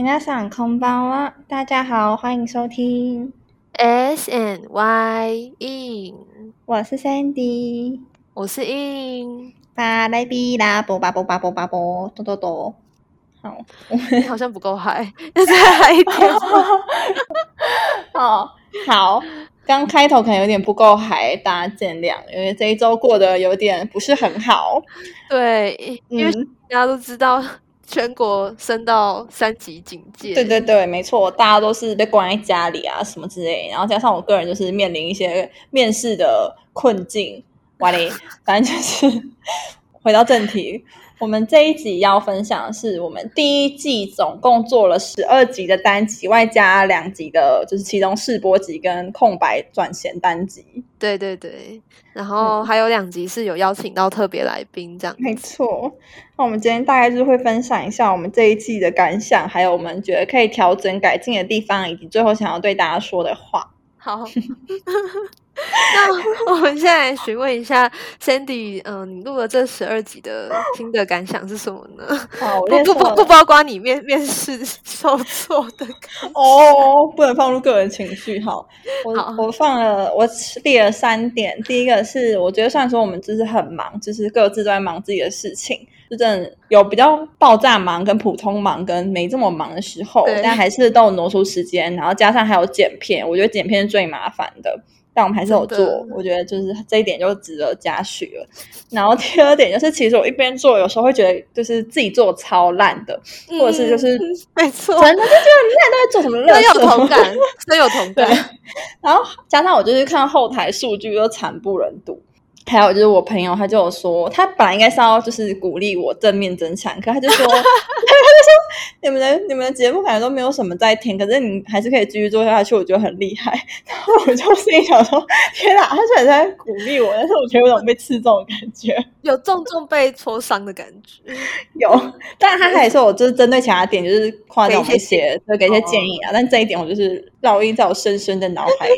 皆さんこんばんは，大家好，欢迎收听 S N Y in，我是 Sandy，我是 in，巴来比啦，波巴波巴波巴波，哆哆哆。好，你好像不够嗨，再嗨一点。哦，好，刚开头可能有点不够嗨，大家见谅，因为这一周过得有点不是很好。对，因为大家都知道 全国升到三级警戒。对对对，没错，大家都是被关在家里啊，什么之类。然后加上我个人就是面临一些面试的困境，完了，反正就是 回到正题。我们这一集要分享的是，我们第一季总共做了十二集的单集，外加两集的，就是其中试播集跟空白转衔单集。对对对，然后还有两集是有邀请到特别来宾，这样。没错，那我们今天大概就是会分享一下我们这一季的感想，还有我们觉得可以调整改进的地方，以及最后想要对大家说的话。好。那我们现在询问一下 Sandy，嗯，你录了这十二集的新的感想是什么呢？不不不不包括你面面试受挫的哦，不能放入个人情绪。好，我我放了，我列了三点。第一个是，我觉得虽然说我们就是很忙，就是各自都在忙自己的事情，就真的有比较爆炸忙、跟普通忙、跟没这么忙的时候，但还是都有挪出时间，然后加上还有剪片，我觉得剪片是最麻烦的。但我们还是有做，我觉得就是这一点就值得嘉许了。然后第二点就是，其实我一边做，有时候会觉得就是自己做超烂的，或者是就是没错，真的就觉得你现在在做什么？真有同感，真有同感。然后加上我就是看后台数据都惨不忍睹。还有就是我朋友，他就有说，他本来应该是要就是鼓励我正面增强，可 他就说，他就说你们的你们的节目感觉都没有什么在听，可是你还是可以继续做下去，我觉得很厉害。然后我就心里想说，天哪，他虽然在鼓励我，但是我觉得有种被刺中的感觉，有重重被戳伤的感觉。有，但是他还说我就是针对其他点，就是夸奖一些，就给一些建议啊。但这一点我就是烙印在我深深的脑海里。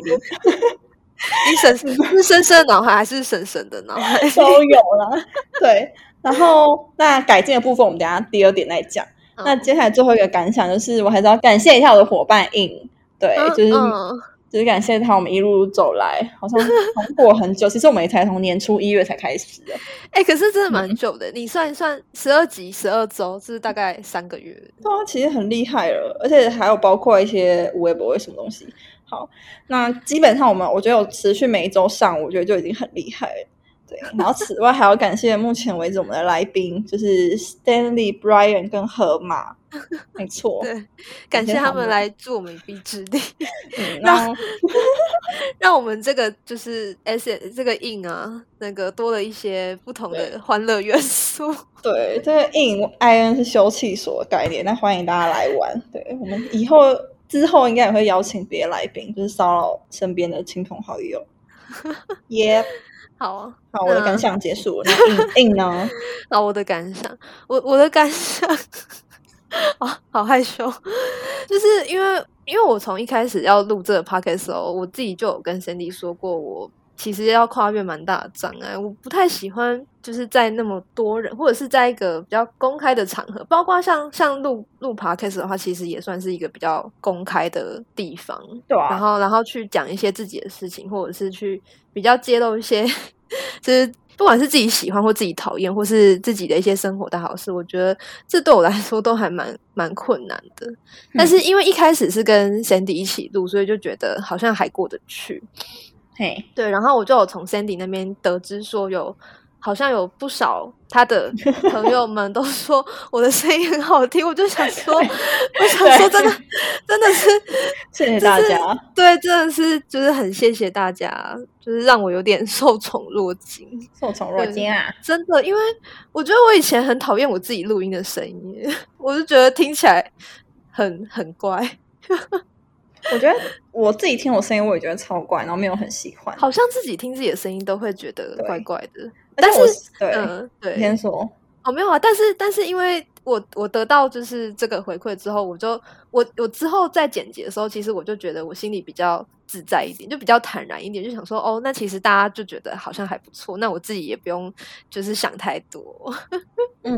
你婶是深深的脑海还是婶婶的脑海 都有了，对。然后那改进的部分，我们等下第二点再讲。那接下来最后一个感想就是，我还是要感谢一下我的伙伴 In，对，就是就是感谢他，我们一路走来，好像过很久。其实我们也才从年初一月才开始的，哎，可是真的蛮久的。你算一算，十二集十二周，是大概三个月。对啊，其实很厉害了，而且还有包括一些微博什么东西。好，那基本上我们我觉得有持续每一周上，我觉得就已经很厉害了。对，然后此外还要感谢目前为止我们的来宾，就是 Stanley、Brian 跟河马，没错，对，感谢他们来助我们一臂之力，让 让我们这个就是 S 这个印啊，那个多了一些不同的欢乐元素。对，这个印 I N 是休憩所的概念，那欢迎大家来玩。对我们以后。之后应该也会邀请别的来宾，就是骚扰身边的亲朋好友。耶，好啊，好，我的感想结束了。硬硬呢？好，我的感想，我我的感想，啊，好害羞，就是因为因为我从一开始要录这个 podcast 的时候，我自己就有跟 Cindy 说过我。其实要跨越蛮大的障碍，我不太喜欢就是在那么多人，或者是在一个比较公开的场合，包括像像录录 podcast 的话，其实也算是一个比较公开的地方，对啊。然后然后去讲一些自己的事情，或者是去比较揭露一些，就是不管是自己喜欢或自己讨厌，或是自己的一些生活大好事，我觉得这对我来说都还蛮蛮困难的。但是因为一开始是跟 Sandy 一起录，所以就觉得好像还过得去。嘿，对，然后我就有从 Sandy 那边得知说，有好像有不少他的 朋友们都说我的声音很好听，我就想说，我想说真的，真的是谢谢大家，对，真的是就是很谢谢大家，就是让我有点 受宠若惊，受宠若惊啊！真的，因为我觉得我以前很讨厌我自己录音的声音，我就觉得听起来很很怪。我觉得我自己听我声音，我也觉得超怪，然后没有很喜欢。好像自己听自己的声音都会觉得怪怪的。但是，对对，先说哦，没有啊。但是，但是，因为我我得到就是这个回馈之后，我就我我之后在剪辑的时候，其实我就觉得我心里比较自在一点，就比较坦然一点，就想说哦，那其实大家就觉得好像还不错，那我自己也不用就是想太多。嗯，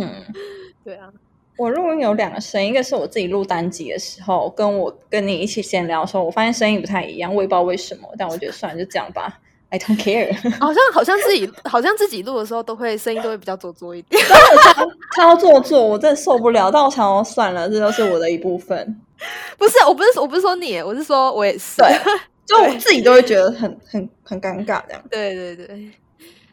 对啊。我录音有两个声音，一个是我自己录单集的时候，跟我跟你一起闲聊的时候，我发现声音不太一样，我也不知道为什么，但我觉得算了，就这样吧。I don't care。好像好像自己好像自己录的时候，都会声音都会比较做作一点，超做作，我真的受不了。但我想说算了，这都是我的一部分。不是，我不是我不是说你，我是说我也是。对，就我自己都会觉得很很很尴尬这样。对对对，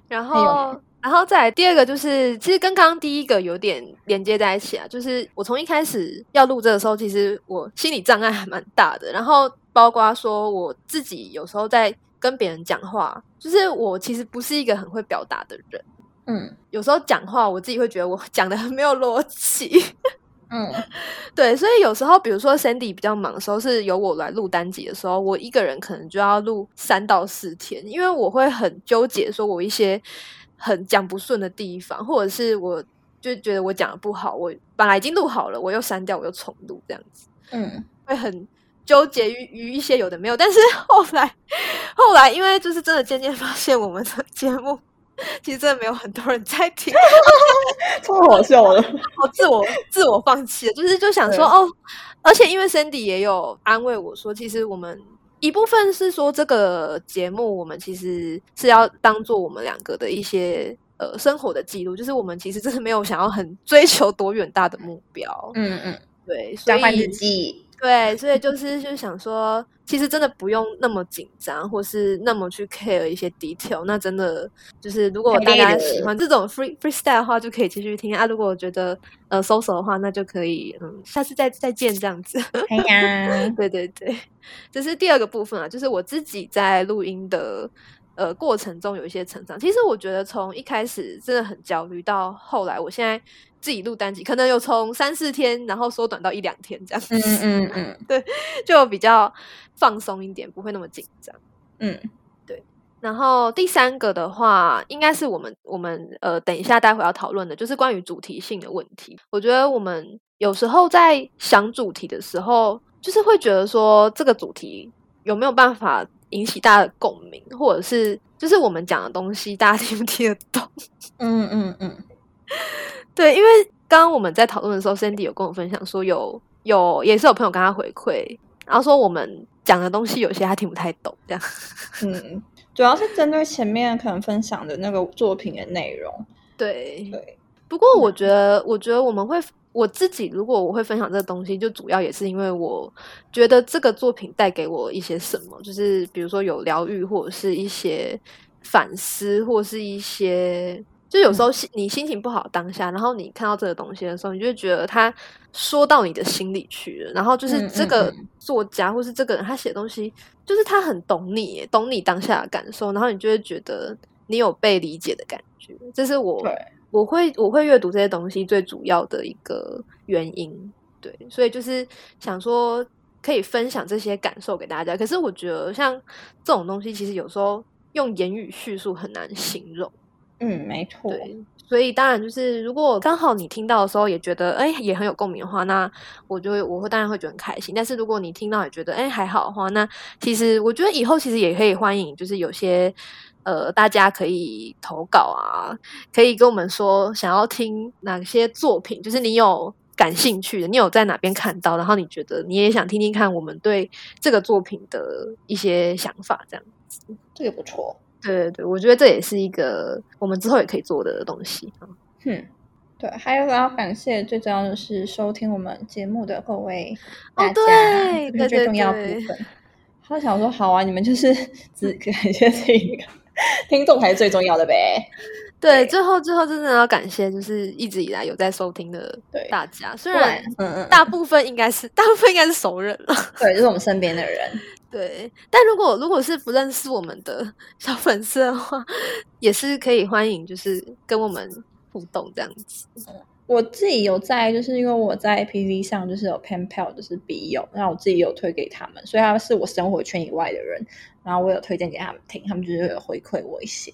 然后。然后再来第二个就是，其实跟刚刚第一个有点连接在一起啊。就是我从一开始要录这的时候，其实我心理障碍还蛮大的。然后包括说我自己有时候在跟别人讲话，就是我其实不是一个很会表达的人。嗯，有时候讲话我自己会觉得我讲的很没有逻辑。嗯，对，所以有时候比如说 Sandy 比较忙的时候，是由我来录单集的时候，我一个人可能就要录三到四天，因为我会很纠结，说我一些。很讲不顺的地方，或者是我就觉得我讲的不好，我本来已经录好了，我又删掉，我又重录这样子，嗯，会很纠结于于一些有的没有。但是 后来，后来因为就是真的渐渐发现，我们的节目其实真的没有很多人在听，超好笑的，我自我自我放弃了，就是就想说哦，而且因为 Cindy 也有安慰我说，其实我们。一部分是说这个节目，我们其实是要当做我们两个的一些呃生活的记录，就是我们其实真的没有想要很 追求多远大的目标。嗯嗯，对，交换日记。对，所以就是就想说，其实真的不用那么紧张，或是那么去 care 一些 detail。那真的就是，如果大家喜欢这种 free freestyle 的话，就可以继续听啊。如果我觉得呃 so so 的话，那就可以嗯，下次再再见这样子。哎呀，对对对，这是第二个部分啊，就是我自己在录音的呃过程中有一些成长。其实我觉得从一开始真的很焦虑，到后来我现在。自己录单集，可能有从三四天，然后缩短到一两天这样子。嗯嗯嗯，对，就比较放松一点，不会那么紧张。嗯，对。然后第三个的话，应该是我们我们呃，等一下待会要讨论的，就是关于主题性的问题。我觉得我们有时候在想主题的时候，就是会觉得说，这个主题有没有办法引起大家的共鸣，或者是就是我们讲的东西，大家听不听得懂？嗯嗯嗯。对，因为刚刚我们在讨论的时候，Sandy 有跟我分享说，有有也是有朋友跟他回馈，然后说我们讲的东西有些他听不太懂，这样。嗯，主要是针对前面可能分享的那个作品的内容。对对。不过我觉得，我觉得我们会我自己如果我会分享这个东西，就主要也是因为我觉得这个作品带给我一些什么，就是比如说有疗愈，或者是一些反思，或是一些。就有时候心你心情不好当下，然后你看到这个东西的时候，你就觉得他说到你的心里去了。然后就是这个作家或是这个人他写的东西，就是他很懂你，懂你当下的感受，然后你就会觉得你有被理解的感觉。这是我我会我会阅读这些东西最主要的一个原因。对，所以就是想说可以分享这些感受给大家。可是我觉得像这种东西，其实有时候用言语叙述很难形容。嗯，没错。对，所以当然就是，如果刚好你听到的时候也觉得哎也很有共鸣的话，那我就会我会当然会觉得很开心。但是如果你听到也觉得哎还好的话，那其实我觉得以后其实也可以欢迎，就是有些呃大家可以投稿啊，可以跟我们说想要听哪些作品，就是你有感兴趣的，你有在哪边看到，然后你觉得你也想听听看我们对这个作品的一些想法，这样子，这个不错。对对对，我觉得这也是一个我们之后也可以做的东西啊。嗯，对，还有要感谢，最重要的是收听我们节目的各位大家，这是最重要部分。他想说，好啊，你们就是 只感谢这一个听众才是最重要的呗。对，最后最后真的要感谢，就是一直以来有在收听的大家，虽然嗯嗯，大部分应该是大部分应该是熟人了，对，就是我们身边的人。对，但如果如果是不认识我们的小粉丝的话，也是可以欢迎，就是跟我们互动这样子。我自己有在，就是因为我在 P V 上就是有 pen pal，就是笔友，然后我自己有推给他们，所以他是我生活圈以外的人，然后我有推荐给他们听，他们就是有回馈我一些。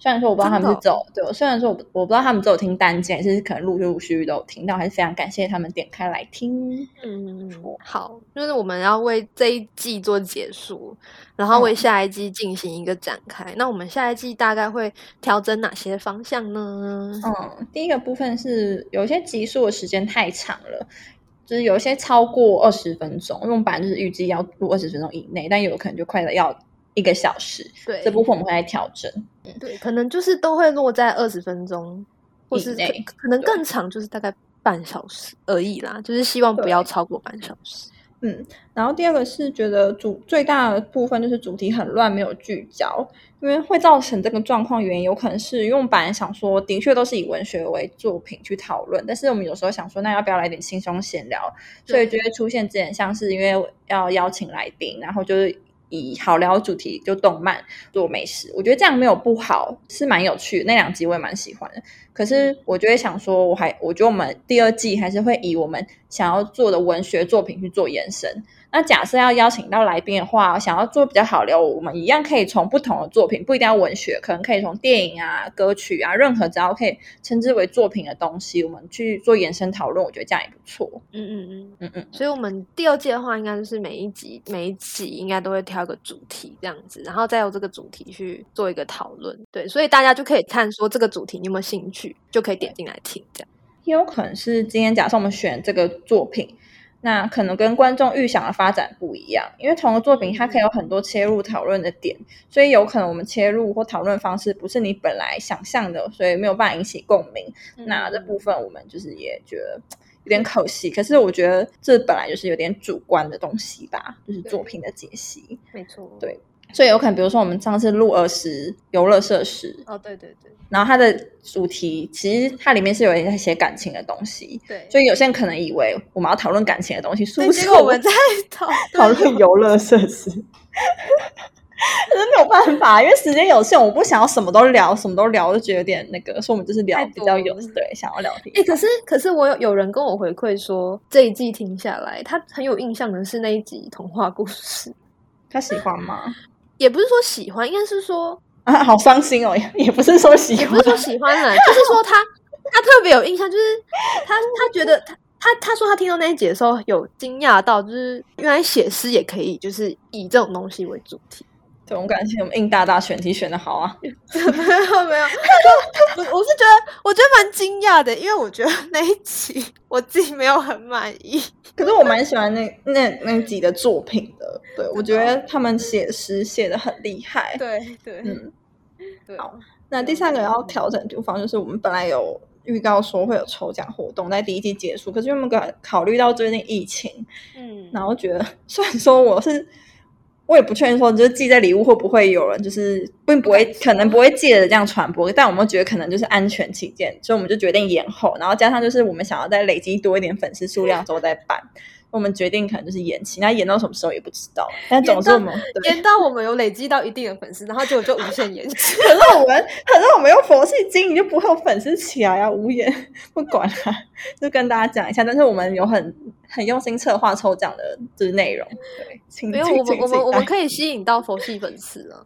虽然说我不知道他们是走，对，虽然说我我不知道他们只有听单件，还是可能陆陆续续都有听到，还是非常感谢他们点开来听。嗯，好，就是我们要为这一季做结束，然后为下一季进行一个展开。那我们下一季大概会调整哪些方向呢？嗯，第一个部分是有些集数的时间太长了，就是有一些超过二十分钟，因为我们本来就是预计要录二十分钟以内，但有可能就快了要。一个小时，对这部分我们会来调整。对，可能就是都会落在二十分钟，或是可能更长，就是大概半小时而已啦。就是希望不要超过半小时。嗯，然后第二个是觉得主最大的部分就是主题很乱，没有聚焦，因为会造成这个状况。原因有可能是因为我们本来想说，的确都是以文学为作品去讨论，但是我们有时候想说，那要不要来点轻松闲聊？所以就会出现这点，像是因为要邀请来宾，然后就是。以好聊主题就动漫做美食，我觉得这样没有不好，是蛮有趣的。那两集我也蛮喜欢的。可是我就会想说，我还我觉得我们第二季还是会以我们想要做的文学作品去做延伸。那假设要邀请到来宾的话，想要做比较好聊，我们一样可以从不同的作品，不一定要文学，可能可以从电影啊、歌曲啊，任何只要可以称之为作品的东西，我们去做延伸讨论，我觉得这样也不错。嗯嗯嗯嗯嗯。所以，我们第二季的话，应该就是每一集每一集应该都会挑一个主题这样子，然后再由这个主题去做一个讨论。对，所以大家就可以看说这个主题你有没有兴趣，就可以点进来听。这样也有可能是今天假设我们选这个作品。那可能跟观众预想的发展不一样，因为同个作品它可以有很多切入讨论的点，所以有可能我们切入或讨论方式不是你本来想象的，所以没有办法引起共鸣。那这部分我们就是也觉得有点可惜。可是我觉得这本来就是有点主观的东西吧，就是作品的解析。没错，对。所以有可能，比如说我们上次录儿时游乐设施，哦，对对对，然后它的主题其实它里面是有一些写感情的东西，对，所以有些人可能以为我们要讨论感情的东西，殊不是我们在讨 讨论游乐设施，可是没有办法，因为时间有限，我不想要什么都聊，什么都聊，就觉得有点那个，所以我们就是聊比较有对想要聊天。哎，可是可是我有有人跟我回馈说，这一季听下来，他很有印象的是那一集童话故事，他喜欢吗？也不是说喜欢，应该是说啊，好伤心哦！也不是说喜，也不是说喜欢了，就是说他他特别有印象，就是他他觉得他他他说他听到那一节的时候有惊讶到，就是原来写诗也可以，就是以这种东西为主题。对，我感谢我们应大大选题选的好啊！没有没有，我我是觉得我觉得蛮惊讶的，因为我觉得那一集我自己没有很满意。可是我蛮喜欢那那那几的作品的，对我觉得他们写诗写的很厉害。对对，嗯，好。那第三个要调整的地方就是，我们本来有预告说会有抽奖活动在第一季结束，可是因为我们考虑到最近疫情，嗯，然后觉得 虽然说我是。我也不确定说，就是寄在礼物会不会有人就是并不会，可能不会借着这样传播，但我们觉得可能就是安全起见，所以我们就决定延后，然后加上就是我们想要再累积多一点粉丝数量之后再办。我们决定可能就是延期，那延到什么时候也不知道。但总之我们延到我们有累积到一定的粉丝，然后结果就无限延期。可是我们，可是我们用佛系经营就不会有粉丝起来啊！无言 不管了，就跟大家讲一下。但是我们有很很用心策划抽奖的就是内容，对，没有我们我们我们可以吸引到佛系粉丝啊。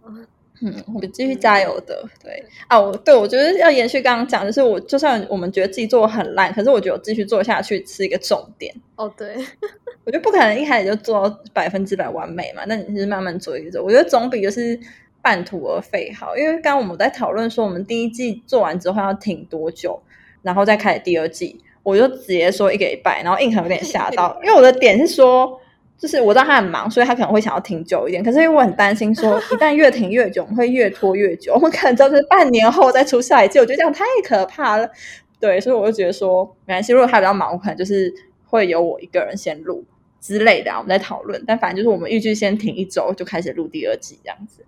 嗯，我们继续加油的。对啊，我对我觉得要延续刚刚讲，就是我就算我们觉得自己做的很烂，可是我觉得继续做下去是一个重点。哦，对，我觉得不可能一开始就做到百分之百完美嘛。那你是慢慢做一做，我觉得总比就是半途而废好。因为刚刚我们在讨论说，我们第一季做完之后要停多久，然后再开始第二季，我就直接说一个礼拜，然后硬核有点吓到，因为我的点是说。就是我知道他很忙，所以他可能会想要停久一点。可是因为我很担心，说 一旦越停越久，我们会越拖越久。我们可能就是半年后再出下一季，我觉得这样太可怕了。对，所以我就觉得说，没关系。如果他比较忙，我可能就是会由我一个人先录之类的，我们再讨论。但反正就是我们预计先停一周，就开始录第二季这样子。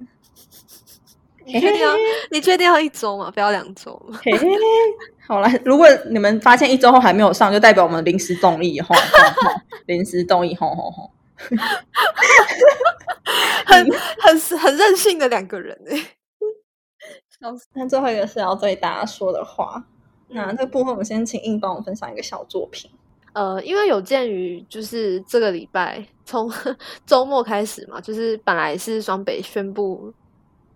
你确定要？你确定要一周吗？不要两周吗？好了，如果你们发现一周后还没有上，就代表我们临时动力吼，临时动力吼吼吼。很很很任性的两个人 哎，那最后一个是要对大家说的话。那这个部分，我们先请印帮我分享一个小作品。呃，因为有鉴于就是这个礼拜从周末开始嘛，就是本来是双北宣布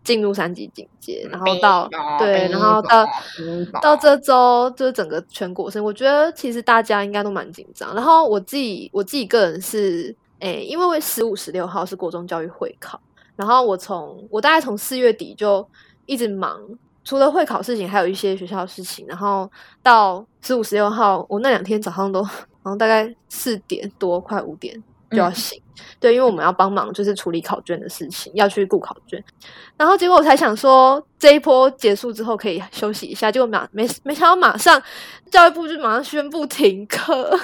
进入三级警戒，然后到对，然后到到这周就是整个全国性，我觉得其实大家应该都蛮紧张。然后我自己我自己个人是，诶，因为十五十六号是国中教育会考，然后我从我大概从四月底就一直忙。除了会考事情，还有一些学校的事情。然后到十五、十六号，我那两天早上都，然后大概四点多，快五点就要醒。对，因为我们要帮忙，就是处理考卷的事情，要去顾考卷。然后结果我才想说，这一波结束之后可以休息一下。结果马没没想到，马上教育部就马上宣布停课。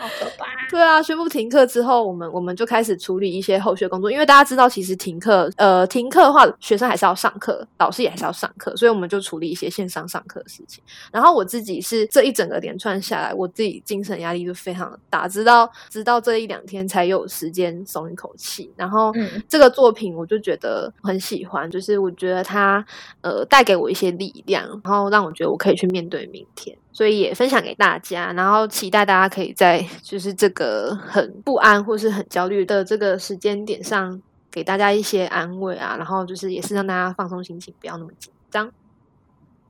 好可怕！对啊，宣布停课之后，我们我们就开始处理一些后续工作。因为大家知道，其实停课，呃，停课的话，学生还是要上课，老师也还是要上课，所以我们就处理一些线上上课的事情。然后我自己是这一整个连串下来，我自己精神压力就非常的大，直到直到这一两天才有时间松一口气。然后这个作品我就觉得很喜欢，就是我觉得它呃带给我一些力量，然后让我觉得我可以去面对明天。所以也分享给大家，然后期待大家可以在就是这个很不安或是很焦虑的这个时间点上，给大家一些安慰啊，然后就是也是让大家放松心情，不要那么紧张。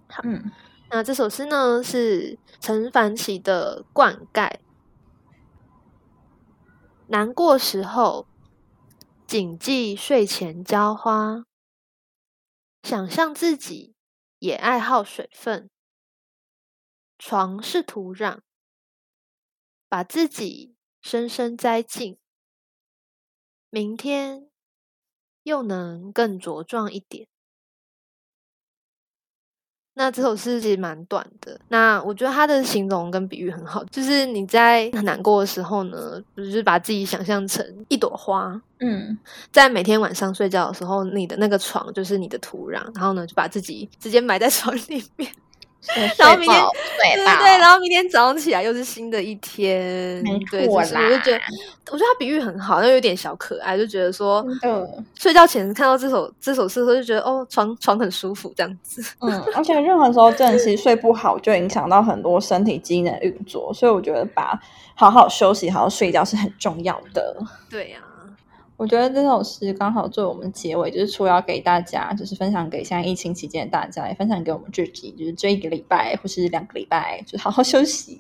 好，嗯，那这首诗呢是陈凡奇的《灌溉》。难过时候，谨记睡前浇花，想象自己也爱好水分。床是土壤，把自己深深栽进，明天又能更茁壮一点。那这首诗其实蛮短的，那我觉得它的形容跟比喻很好，就是你在很难过的时候呢，就是把自己想象成一朵花，嗯，在每天晚上睡觉的时候，你的那个床就是你的土壤，然后呢，就把自己直接埋在 床里面。然后明天，对对对，然后明天早上起来又是新的一天，没错啦。我就觉得，我觉得他比喻很好，又有点小可爱，就觉得说，嗯睡觉前看到这首这首诗的时候，就觉得哦，床床很舒服这样子。嗯，而且任何时候，真的其实睡不好，就影响到很多身体机能运作，所以我觉得把好好休息、好好睡觉是很重要的。对呀。我觉得这首诗刚好作为我们结尾，就是除了要给大家，就是分享给现在疫情期间的大家，也分享给我们自己，就是这一个礼拜或是两个礼拜，就好好休息。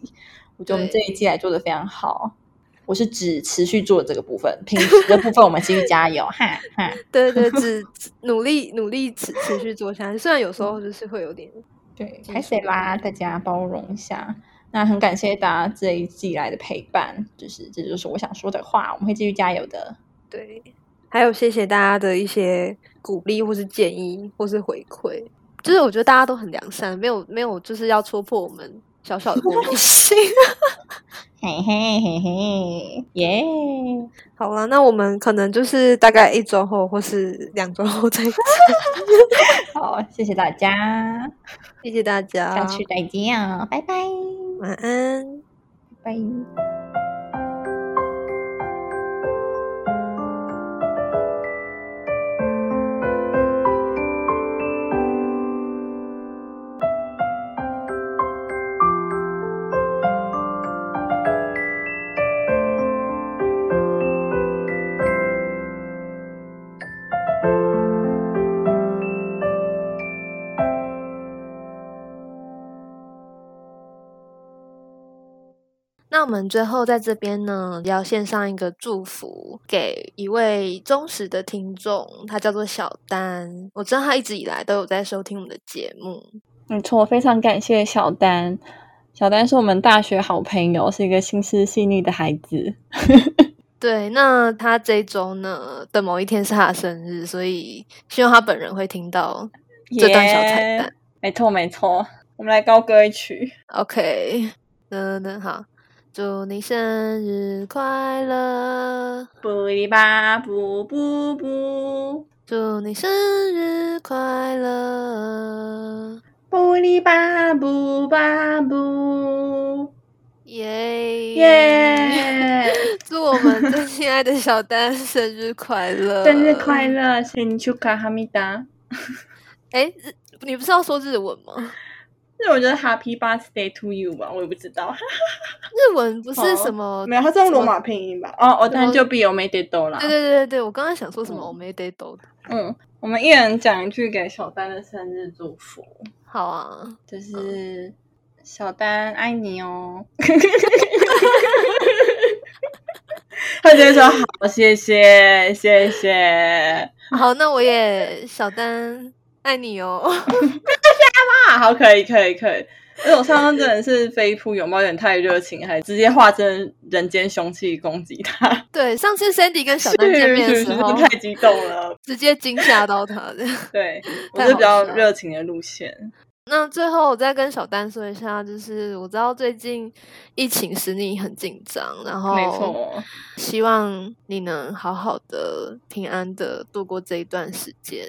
我觉得我们这一季来做的非常好。我是指持续做这个部分，平时的部分我们继续加油，哈哈。对对，只努力努力持持续做下去，虽然有时候就是会有点对，开始啦，大家包容一下。那很感谢大家这一季来的陪伴，就是这就是我想说的话，我们会继续加油的。对，还有谢谢大家的一些鼓励，或是建议，或是回馈。就是我觉得大家都很良善，没有没有，就是要戳破我们小小的玻璃心。嘿嘿嘿嘿，耶！好了，那我们可能就是大概一周后，或是两周后再见。好，谢谢大家，谢谢大家，下次再见啊，拜拜，晚安，拜拜。那我们最后在这边呢，要献上一个祝福给一位忠实的听众，他叫做小丹。我知道他一直以来都有在收听我们的节目，没错，非常感谢小丹。小丹是我们大学好朋友，是一个心思细腻的孩子。对，那他这周呢的某一天是他的生日，所以希望他本人会听到这段小彩蛋。没错，没错，我们来高歌一曲。OK，等等，好。祝你生日快乐！布里巴布布布。祝你生日快乐！布里巴布巴布。耶耶！祝我们最亲爱的小丹生日快乐！生日快乐！生日卡哈密达。哎，你不是要说日文吗？日文就是 Happy Birthday to you 吧，我也不知道。日文不是什么，没有，它是用罗马拼音吧？哦，我当然就比我没得多啦。对对对对对，我刚刚想说什么，我没得多。嗯，我们一人讲一句给小丹的生日祝福。好啊，就是小丹爱你哦。他直接说好，谢谢谢谢。好，那我也小丹爱你哦。好，可以可以可以。因为我上真的是飞扑拥抱有点太热情，还直接化身人间凶器攻击他。对，上次 Sandy 跟小丹见面的时候太激动了，直接惊吓到他的。对，我是比较热情的路线。那最后我再跟小丹说一下，就是我知道最近疫情使你很紧张，然后没错，希望你能好好的、平安的度过这一段时间。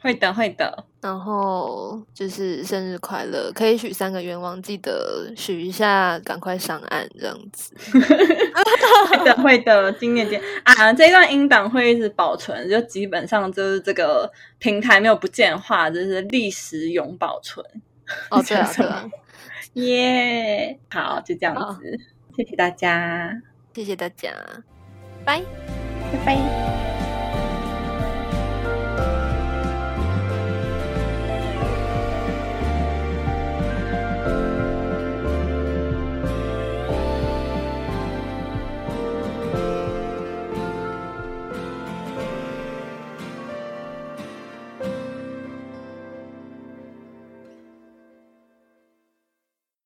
会的，会的。然后就是生日快乐，可以许三个愿望，记得许一下，赶快上岸这样子。会的，会的。今年见啊，这一段音档会一直保存，就基本上就是这个平台没有不见化，就是历史永保存。哦，对啊，对啊。耶，好，就这样子。谢谢大家，谢谢大家，拜拜拜。